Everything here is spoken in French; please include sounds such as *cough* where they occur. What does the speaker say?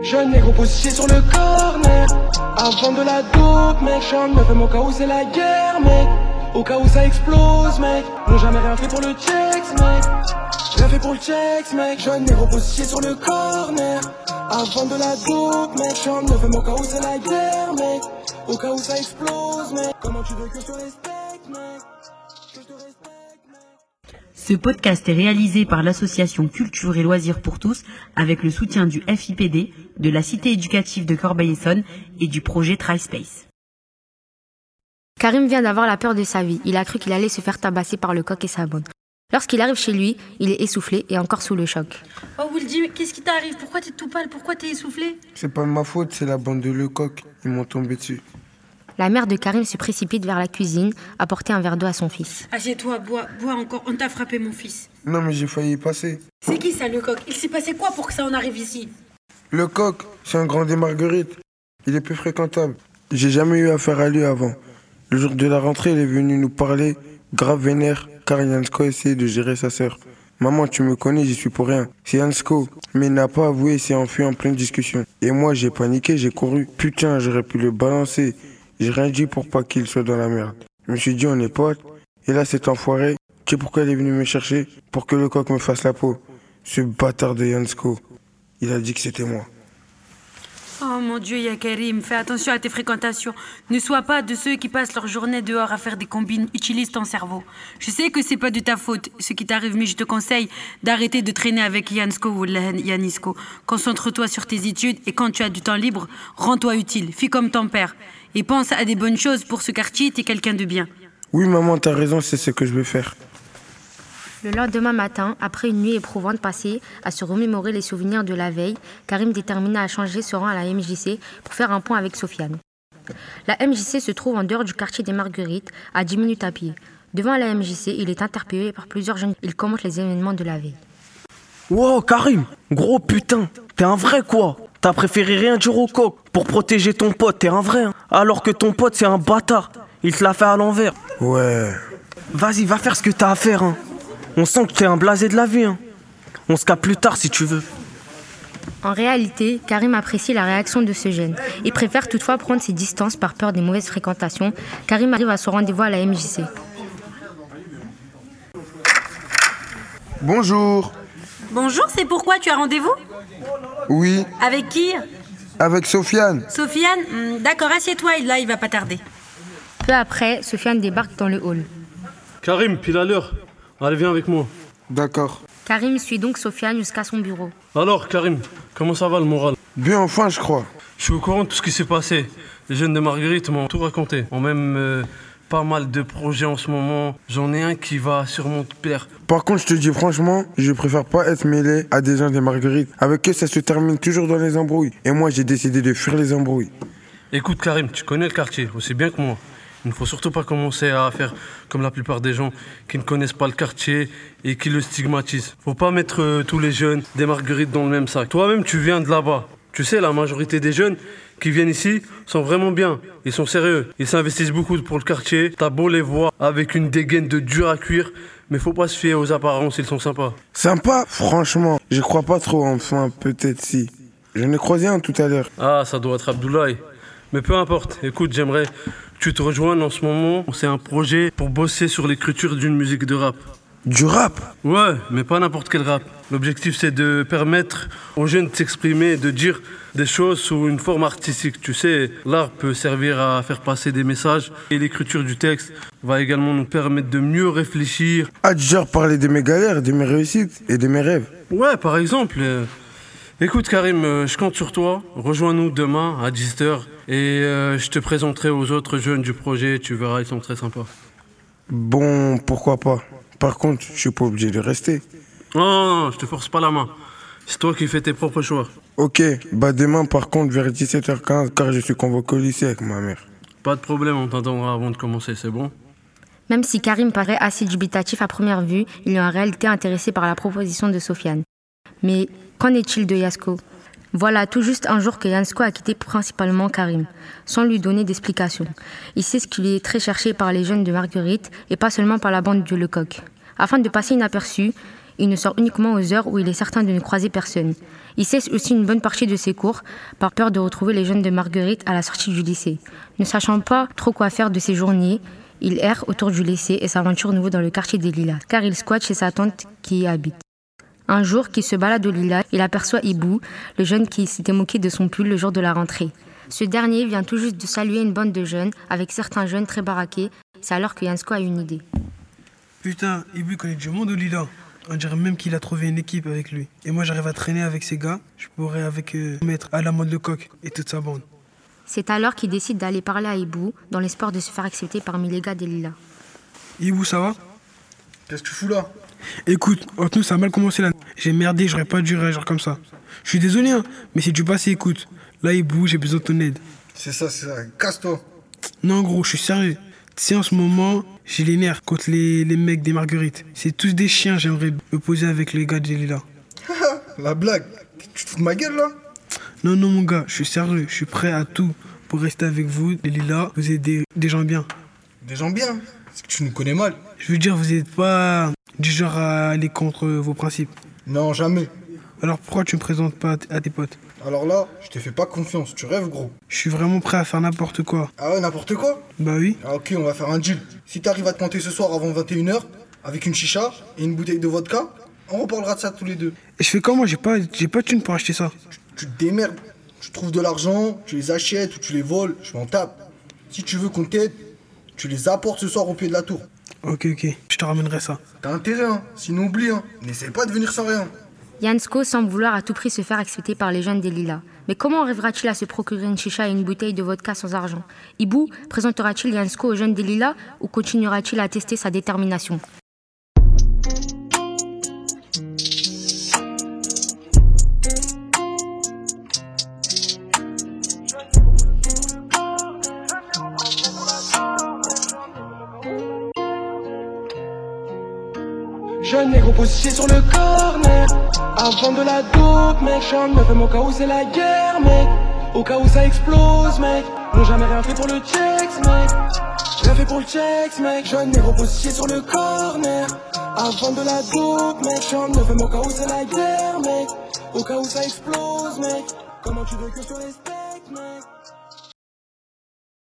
Jeune négro positionné sur le corner. Avant de la dope, mec. J'en me fais mon cas où c'est la guerre, mec. Au cas où ça explose, mec. N'ont jamais rien fait pour le checks, mec. Rien fait pour le checks, mec. Jeune négro positionné sur le corner. Avant de la dope, mec. J'en me fais mon cas où c'est la guerre, mec. Au cas où ça explose, mec. Comment tu veux que je te Ce podcast est réalisé par l'association Culture et Loisirs pour tous avec le soutien du FIPD, de la Cité éducative de Corbeil-Essonne et du projet TriSpace. Karim vient d'avoir la peur de sa vie. Il a cru qu'il allait se faire tabasser par le coq et sa bande. Lorsqu'il arrive chez lui, il est essoufflé et encore sous le choc. Oh Wildy, mais qu'est-ce qui t'arrive? Pourquoi t'es tout pâle? Pourquoi t'es essoufflé? C'est pas de ma faute, c'est la bande de Lecoq. Ils m'ont tombé dessus. La mère de Karim se précipite vers la cuisine, apporter un verre d'eau à son fils. Assieds-toi, bois, bois encore. On t'a frappé, mon fils. Non, mais j'ai failli y passer. C'est qui ça, le coq? Il s'est passé quoi pour que ça en arrive ici? Lecoq, c'est un grand des Marguerites. Il est peu fréquentable. J'ai jamais eu affaire à lui avant. Le jour de la rentrée, il est venu nous parler, grave vénère, car Yansko essayait de gérer sa sœur. Maman, tu me connais, j'y suis pour rien. C'est Yansko, mais il n'a pas avoué et s'est enfui en pleine discussion. Et moi, j'ai paniqué, j'ai couru. Putain, j'aurais pu le balancer. J'ai rien dit pour pas qu'il soit dans la merde. Je me suis dit, on est potes. Et là, cet enfoiré, tu sais pourquoi il est venu me chercher? Pour que le coq me fasse la peau. Ce bâtard de Yansko. Il a dit que c'était moi. Oh mon Dieu, Yakarim, fais attention à tes fréquentations. Ne sois pas de ceux qui passent leur journée dehors à faire des combines. Utilise ton cerveau. Je sais que c'est pas de ta faute ce qui t'arrive, mais je te conseille d'arrêter de traîner avec Yansko ou Yanisco. Concentre-toi sur tes études et quand tu as du temps libre, rends-toi utile. Fais comme ton père. Et pense à des bonnes choses pour ce quartier, t'es quelqu'un de bien. Oui, maman, t'as raison, c'est ce que je vais faire. Le lendemain matin, après une nuit éprouvante passée à se remémorer les souvenirs de la veille, Karim détermina à changer se rend à la MJC pour faire un point avec Sofiane. La MJC se trouve en dehors du quartier des Marguerites, à 10 minutes à pied. Devant la MJC, il est interpellé par plusieurs jeunes. Il commente les événements de la veille. Wow, Karim, gros putain, t'es un vrai quoi T'as préféré rien dire au coq pour protéger ton pote, t'es un vrai. hein. Alors que ton pote c'est un bâtard, il te l'a fait à l'envers. Ouais. Vas-y, va faire ce que t'as à faire. Hein. On sent que t'es un blasé de la vie. Hein. On se capte plus tard si tu veux. En réalité, Karim apprécie la réaction de ce jeune. Il préfère toutefois prendre ses distances par peur des mauvaises fréquentations. Karim arrive à son rendez-vous à la MJC. Bonjour. Bonjour, c'est pourquoi tu as rendez-vous? Oui, Avec qui? Avec Sofiane. Sofiane Hmm, D'accord, assieds-toi, là, il va pas tarder. Peu après, Sofiane débarque dans le hall. Karim, pile à l'heure. Allez, viens avec moi. D'accord. Karim suit donc Sofiane jusqu'à son bureau. Alors, Karim, comment ça va le moral? Bien enfin, je crois. Je suis au courant de tout ce qui s'est passé. Les jeunes de Marguerite m'ont tout raconté. Ont même euh, pas mal de projets en ce moment. J'en ai un qui va sur mon père. Par contre, je te dis franchement, je préfère pas être mêlé à des gens des Marguerites. Avec eux, ça se termine toujours dans les embrouilles. Et moi, j'ai décidé de fuir les embrouilles. Écoute, Karim, tu connais le quartier aussi bien que moi. Il ne faut surtout pas commencer à faire comme la plupart des gens qui ne connaissent pas le quartier et qui le stigmatisent. Faut pas mettre euh, tous les jeunes des Marguerites dans le même sac. Toi-même, tu viens de là-bas. Tu sais, la majorité des jeunes qui viennent ici sont vraiment bien. Ils sont sérieux. Ils s'investissent beaucoup pour le quartier. T'as beau les voir avec une dégaine de dur à cuire, mais faut pas se fier aux apparences, ils sont sympas. Sympa, franchement. Je crois pas trop, enfin, peut-être si. J'en ai croisé un tout à l'heure. Ah, ça doit être Abdoulaye. Mais peu importe. Écoute, j'aimerais que tu te rejoignes en ce moment. C'est un projet pour bosser sur l'écriture d'une musique de rap. Du rap Ouais, mais pas n'importe quel rap. L'objectif, c'est de permettre aux jeunes de s'exprimer, de dire des choses sous une forme artistique. Tu sais, l'art peut servir à faire passer des messages et l'écriture du texte va également nous permettre de mieux réfléchir. Ah, genre parler de mes galères, de mes réussites et de mes rêves. Ouais, par exemple. euh, Écoute, Karim, euh, je compte sur toi. Rejoins-nous demain à 10h et euh, je te présenterai aux autres jeunes du projet. Tu verras, ils sont très sympas. Bon, pourquoi pas. Par contre, je suis pas obligé de rester. Non, non, non, je te force pas la main. C'est toi qui fais tes propres choix. Ok, bah demain par contre vers 17h15 car je suis convoqué au lycée avec ma mère. Pas de problème, on t'attendra avant de commencer, c'est bon? Même si Karim paraît assez dubitatif à première vue, il est en réalité intéressé par la proposition de Sofiane. Mais qu'en est-il de Yasko? Voilà tout juste un jour que Yasko a quitté principalement Karim, sans lui donner d'explication. Il sait ce qu'il est très cherché par les jeunes de Marguerite et pas seulement par la bande de Lecoq. Afin de passer inaperçu, Il ne sort uniquement aux heures où il est certain de ne croiser personne. Il cesse aussi une bonne partie de ses cours par peur de retrouver les jeunes de Marguerite à la sortie du lycée. Ne sachant pas trop quoi faire de ses journées, il erre autour du lycée et s'aventure nouveau dans le quartier des Lilas, car il squatte chez sa tante qui y habite. Un jour, qui se balade au Lilas, il aperçoit Ibou, le jeune qui s'était moqué de son pull le jour de la rentrée. Ce dernier vient tout juste de saluer une bande de jeunes, avec certains jeunes très baraqués. C'est alors que Yansko a une idée. Putain, Ibu connaît du monde au Lila. On dirait même qu'il a trouvé une équipe avec lui. Et moi, j'arrive à traîner avec ces gars. Je pourrais avec eux mettre à la mode le coq et toute sa bande. C'est alors qu'il décide d'aller parler à Ibou, dans l'espoir de se faire accepter parmi les gars des Lilas. Ibu, ça va? Qu'est-ce que tu fous là? Écoute, entre nous, ça a mal commencé là. J'ai merdé, j'aurais pas dû réagir comme ça. Je suis désolé, hein, mais c'est du passé, écoute. Là, Ibu, j'ai besoin de ton aide. C'est ça, c'est ça. Casse-toi. Non, gros, je suis sérieux. Tu sais, en ce moment, j'ai les nerfs contre les, les mecs des Marguerites. C'est tous des chiens, j'aimerais me poser avec les gars des Lilas. *laughs* La blague. Tu te fous de ma gueule là? Non, non, mon gars, je suis sérieux. Je suis prêt à tout pour rester avec vous, les Lilas. Vous êtes des, des gens bien. Des gens bien? C'est que tu nous connais mal. Je veux dire, vous n'êtes pas du genre à aller contre vos principes. Non, jamais. Alors pourquoi tu me présentes pas à tes potes? Alors là, je te fais pas confiance. Tu rêves, gros. Je suis vraiment prêt à faire n'importe quoi. Ah ouais, n'importe quoi? Bah oui. Ah ok, on va faire un deal. Si t'arrives à te pointer ce soir avant 21h, avec une chicha et une bouteille de vodka, on reparlera de ça tous les deux. Et je fais comment J'ai pas, j'ai pas de thune pour acheter ça. Tu te démerdes. Tu trouves de l'argent, tu les achètes ou tu les voles, je m'en tape. Si tu veux qu'on t'aide, tu les apportes ce soir au pied de la tour. Ok, ok. Je te ramènerai ça. T'as intérêt, hein. Sinon oublie, hein. N'essaie pas de venir sans rien. Yansko semble vouloir à tout prix se faire accepter par les jeunes des Lilas. Mais comment arrivera-t-il à se procurer une chicha et une bouteille de vodka sans argent? Ibou présentera-t-il Yansko aux jeunes des Lilas ou continuera-t-il à tester sa détermination? Jeune négro positionné sur le corner Avant de la dope mec J'en me fais mon cas où c'est la guerre mec. Au cas où ça explose mec. N'ont jamais rien fait pour le checks mec. Rien fait pour le checks mec. Jeune négro positionné sur le corner. Avant de la dope mec J'en me fais mon cas où c'est la guerre mec. Au cas où ça explose mec. Comment tu veux que je te respecte?